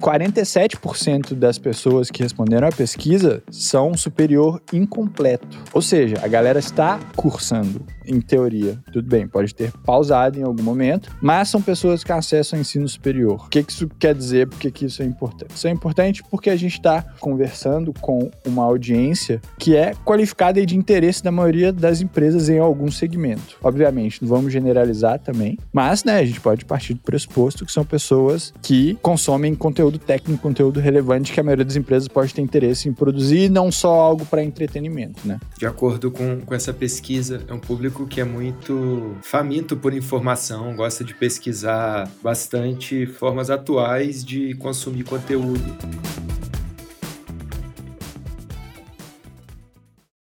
47% das pessoas que responderam à pesquisa são superior incompleto. Ou seja, a galera está cursando, em teoria. Tudo bem, pode ter pausado em algum momento, mas são pessoas que acessam ensino superior. O que isso quer dizer? Por que isso é importante? Isso é importante porque a gente está conversando com uma audiência que é qualificada e de interesse da maioria das empresas em algum segmento. Obviamente, não vamos generalizar também, mas né, a gente pode partir do pressuposto que são pessoas que consomem conteúdo técnico, conteúdo relevante que a maioria das empresas pode ter interesse em produzir, não só algo para entretenimento, né? De acordo com, com essa pesquisa, é um que é muito faminto por informação, gosta de pesquisar bastante formas atuais de consumir conteúdo.